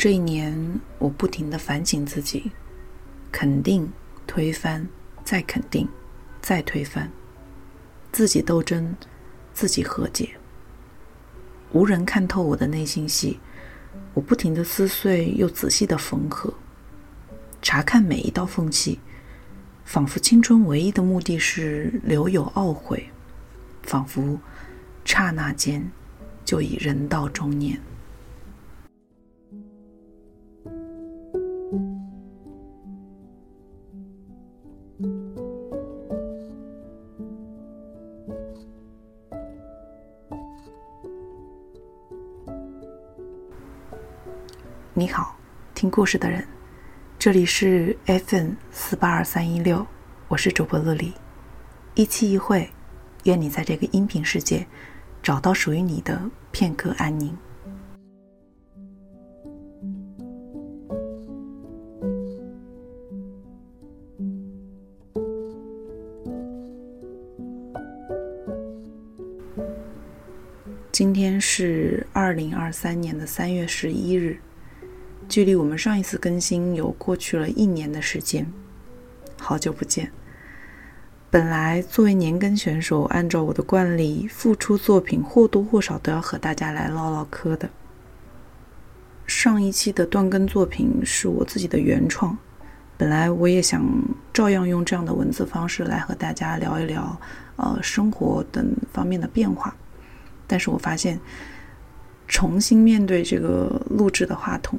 这一年，我不停的反省自己，肯定、推翻、再肯定、再推翻，自己斗争，自己和解。无人看透我的内心戏，我不停的撕碎又仔细的缝合，查看每一道缝隙，仿佛青春唯一的目的是留有懊悔，仿佛刹那间就已人到中年。故事的人，这里是 FM 四八二三一六，我是主播乐丽，一期一会，愿你在这个音频世界找到属于你的片刻安宁。今天是二零二三年的三月十一日。距离我们上一次更新有过去了一年的时间，好久不见。本来作为年更选手，按照我的惯例，复出作品或多或少都要和大家来唠唠嗑的。上一期的断更作品是我自己的原创，本来我也想照样用这样的文字方式来和大家聊一聊，呃，生活等方面的变化。但是我发现，重新面对这个录制的话筒。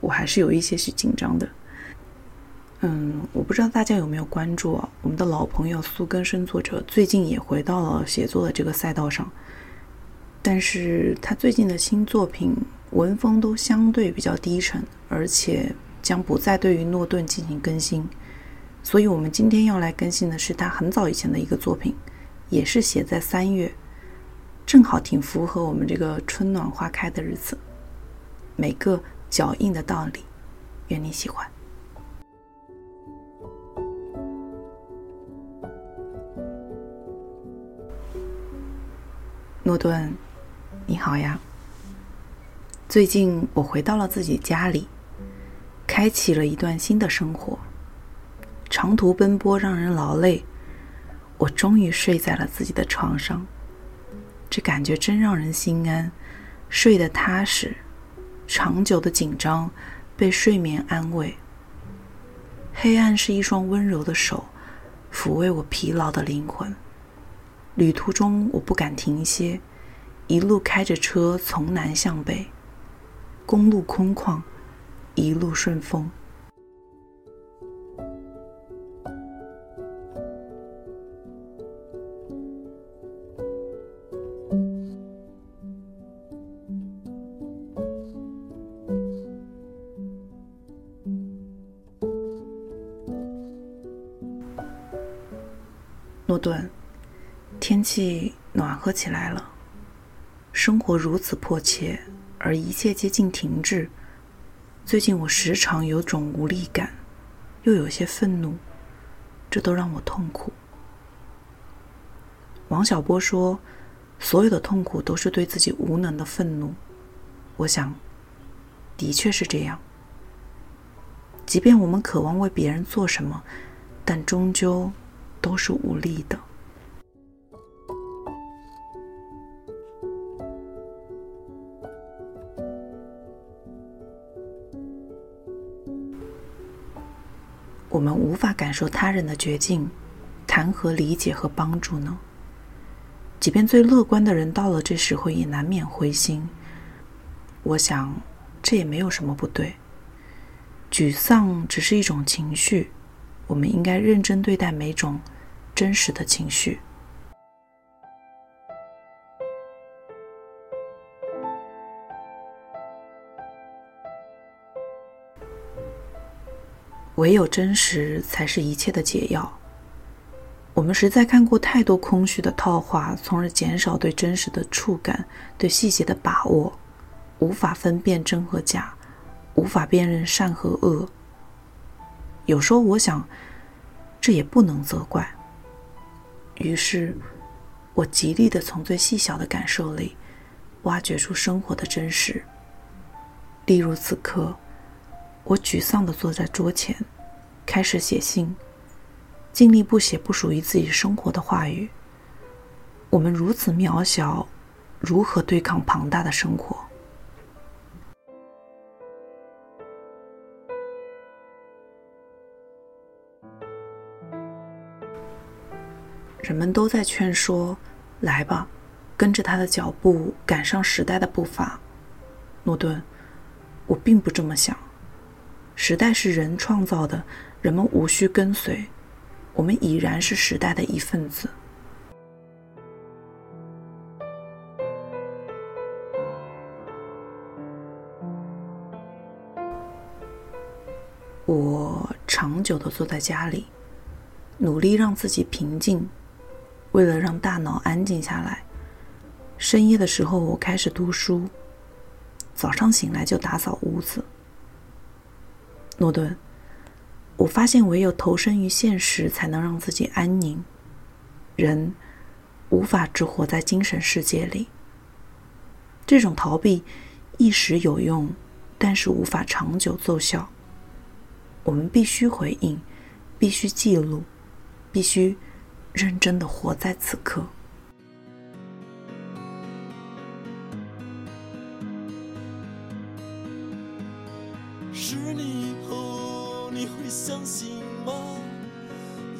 我还是有一些许紧张的，嗯，我不知道大家有没有关注啊？我们的老朋友苏根生作者最近也回到了写作的这个赛道上，但是他最近的新作品文风都相对比较低沉，而且将不再对于诺顿进行更新，所以我们今天要来更新的是他很早以前的一个作品，也是写在三月，正好挺符合我们这个春暖花开的日子，每个。脚印的道理，愿你喜欢。诺顿，你好呀。最近我回到了自己家里，开启了一段新的生活。长途奔波让人劳累，我终于睡在了自己的床上，这感觉真让人心安，睡得踏实。长久的紧张被睡眠安慰。黑暗是一双温柔的手，抚慰我疲劳的灵魂。旅途中我不敢停歇，一路开着车从南向北，公路空旷，一路顺风。诺顿，天气暖和起来了，生活如此迫切，而一切接近停滞。最近我时常有种无力感，又有些愤怒，这都让我痛苦。王小波说：“所有的痛苦都是对自己无能的愤怒。”我想，的确是这样。即便我们渴望为别人做什么，但终究……都是无力的。我们无法感受他人的绝境，谈何理解和帮助呢？即便最乐观的人到了这时候也难免灰心。我想，这也没有什么不对。沮丧只是一种情绪。我们应该认真对待每种真实的情绪。唯有真实才是一切的解药。我们实在看过太多空虚的套话，从而减少对真实的触感、对细节的把握，无法分辨真和假，无法辨认善和恶。有时候我想，这也不能责怪。于是，我极力的从最细小的感受里，挖掘出生活的真实，例如此刻，我沮丧地坐在桌前，开始写信，尽力不写不属于自己生活的话语。我们如此渺小，如何对抗庞大的生活？人们都在劝说：“来吧，跟着他的脚步，赶上时代的步伐。”诺顿，我并不这么想。时代是人创造的，人们无需跟随，我们已然是时代的一份子。我长久的坐在家里，努力让自己平静，为了让大脑安静下来。深夜的时候，我开始读书；早上醒来就打扫屋子。诺顿，我发现唯有投身于现实，才能让自己安宁。人无法只活在精神世界里。这种逃避一时有用，但是无法长久奏效。我们必须回应，必须记录，必须认真的活在此刻。十年以后你会相信吗？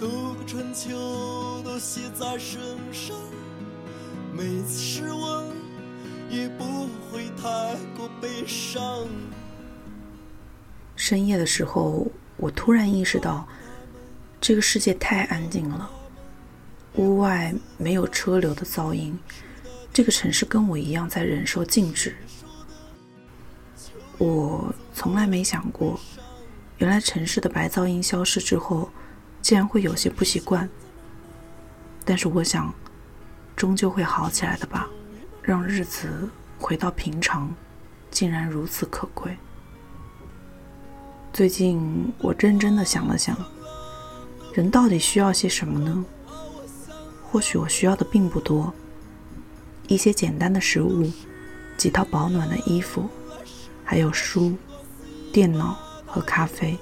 路过春秋都写在身上，每次失望也不会太过悲伤。深夜的时候，我突然意识到，这个世界太安静了。屋外没有车流的噪音，这个城市跟我一样在忍受静止。我从来没想过，原来城市的白噪音消失之后，竟然会有些不习惯。但是我想，终究会好起来的吧。让日子回到平常，竟然如此可贵。最近我认真的想了想，人到底需要些什么呢？或许我需要的并不多，一些简单的食物，几套保暖的衣服，还有书、电脑和咖啡。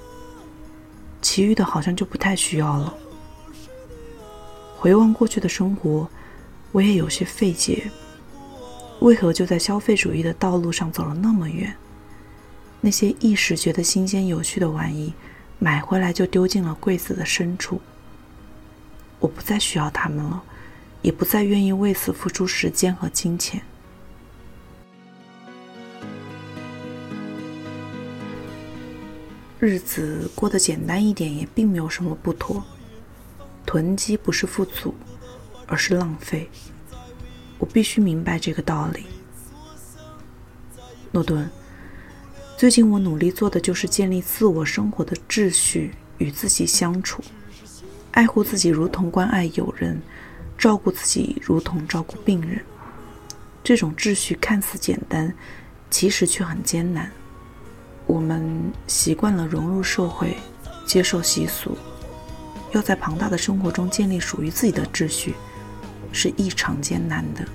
其余的好像就不太需要了。回望过去的生活，我也有些费解，为何就在消费主义的道路上走了那么远？那些一时觉得新鲜有趣的玩意，买回来就丢进了柜子的深处。我不再需要他们了，也不再愿意为此付出时间和金钱。日子过得简单一点，也并没有什么不妥。囤积不是富足，而是浪费。我必须明白这个道理，诺顿。最近我努力做的就是建立自我生活的秩序，与自己相处，爱护自己如同关爱友人，照顾自己如同照顾病人。这种秩序看似简单，其实却很艰难。我们习惯了融入社会，接受习俗，要在庞大的生活中建立属于自己的秩序，是异常艰难的。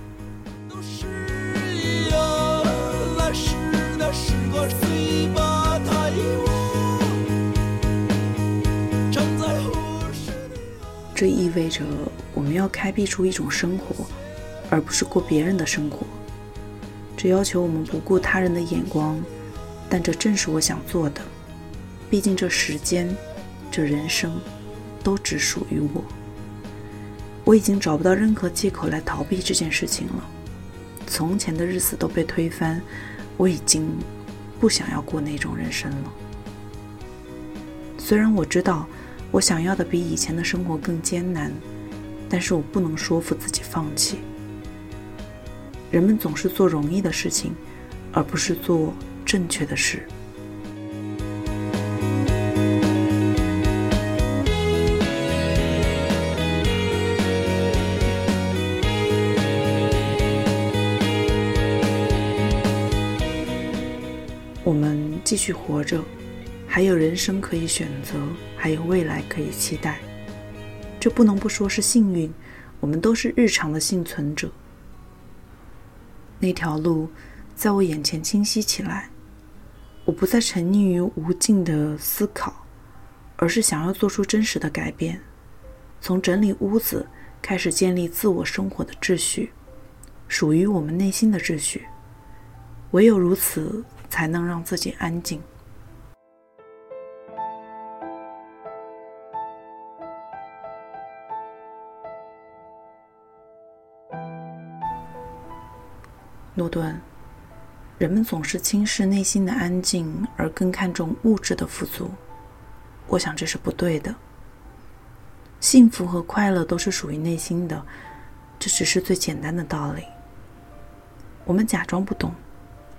这意味着我们要开辟出一种生活，而不是过别人的生活。这要求我们不顾他人的眼光，但这正是我想做的。毕竟这时间、这人生，都只属于我。我已经找不到任何借口来逃避这件事情了。从前的日子都被推翻，我已经不想要过那种人生了。虽然我知道。我想要的比以前的生活更艰难，但是我不能说服自己放弃。人们总是做容易的事情，而不是做正确的事。我们继续活着。还有人生可以选择，还有未来可以期待，这不能不说是幸运。我们都是日常的幸存者。那条路在我眼前清晰起来，我不再沉溺于无尽的思考，而是想要做出真实的改变，从整理屋子开始建立自我生活的秩序，属于我们内心的秩序。唯有如此，才能让自己安静。诺顿，人们总是轻视内心的安静，而更看重物质的富足。我想这是不对的。幸福和快乐都是属于内心的，这只是最简单的道理。我们假装不懂，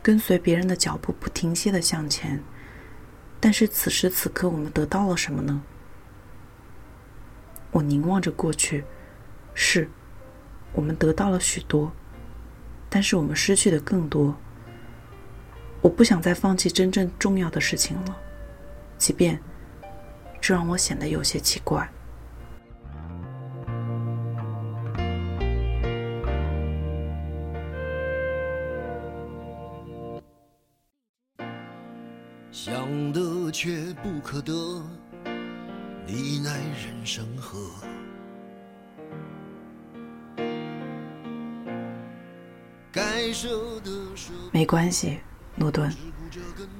跟随别人的脚步，不停歇的向前。但是此时此刻，我们得到了什么呢？我凝望着过去，是，我们得到了许多。但是我们失去的更多。我不想再放弃真正重要的事情了，即便这让我显得有些奇怪。想得却不可得，你奈人生何？没关系，诺顿。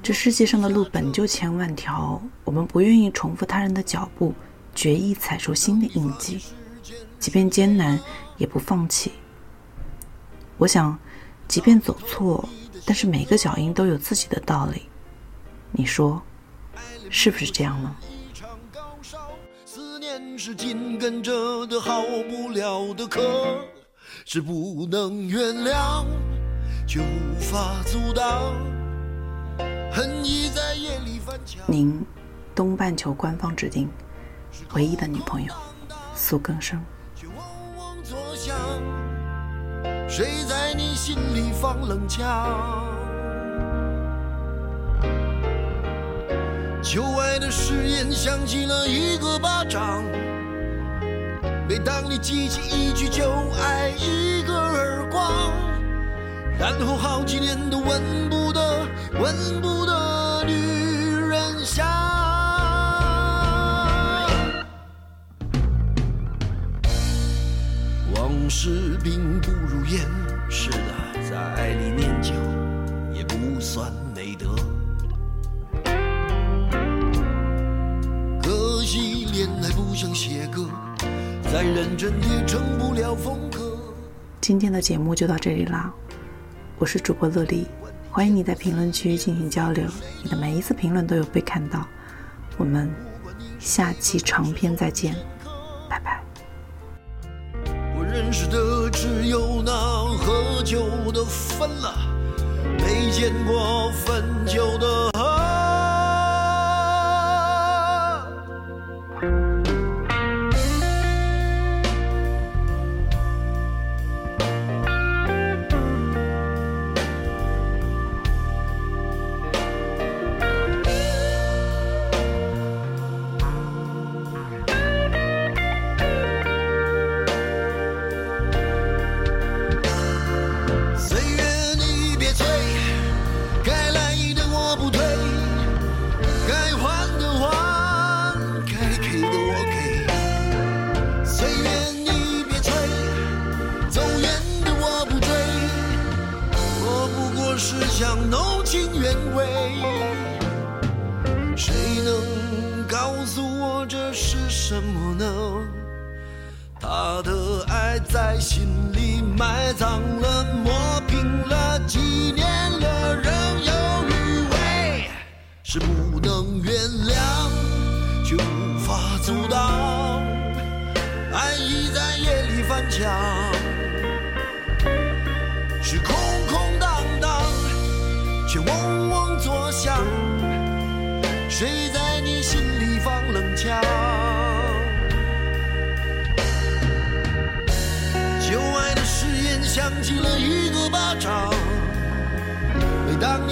这世界上的路本就千万条，我们不愿意重复他人的脚步，决意踩出新的印记，即便艰难也不放弃。我想，即便走错，但是每个脚印都有自己的道理。你说，是不是这样呢？是紧跟着的，好不了的，可是不能原谅，却无法阻挡。恨意在夜里翻墙。您，东半球官方指定唯一的女朋友，苏更生。谁在你心里放冷枪？旧爱的誓言响起了一个巴掌。每当你记起一句就挨一个耳光，然后好几年都闻不得、闻不得女人香。往事并不如烟，是的，在爱里念旧也不算美德。可惜恋爱不像写歌。再认真也成不了风格。今天的节目就到这里啦，我是主播乐丽，欢迎你在评论区进行交流，你的每一次评论都有被看到。我们下期长篇再见，拜拜。我认识的只有那喝酒的分了，没见过分酒的。什么呢？他的爱在心里埋葬了，磨平了，几年了，仍有余味，是不能原谅，却无法阻挡。爱已在夜里翻墙，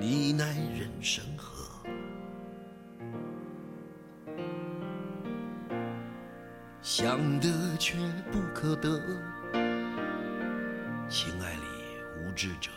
你奈人生何？想得却不可得，情爱里无知者。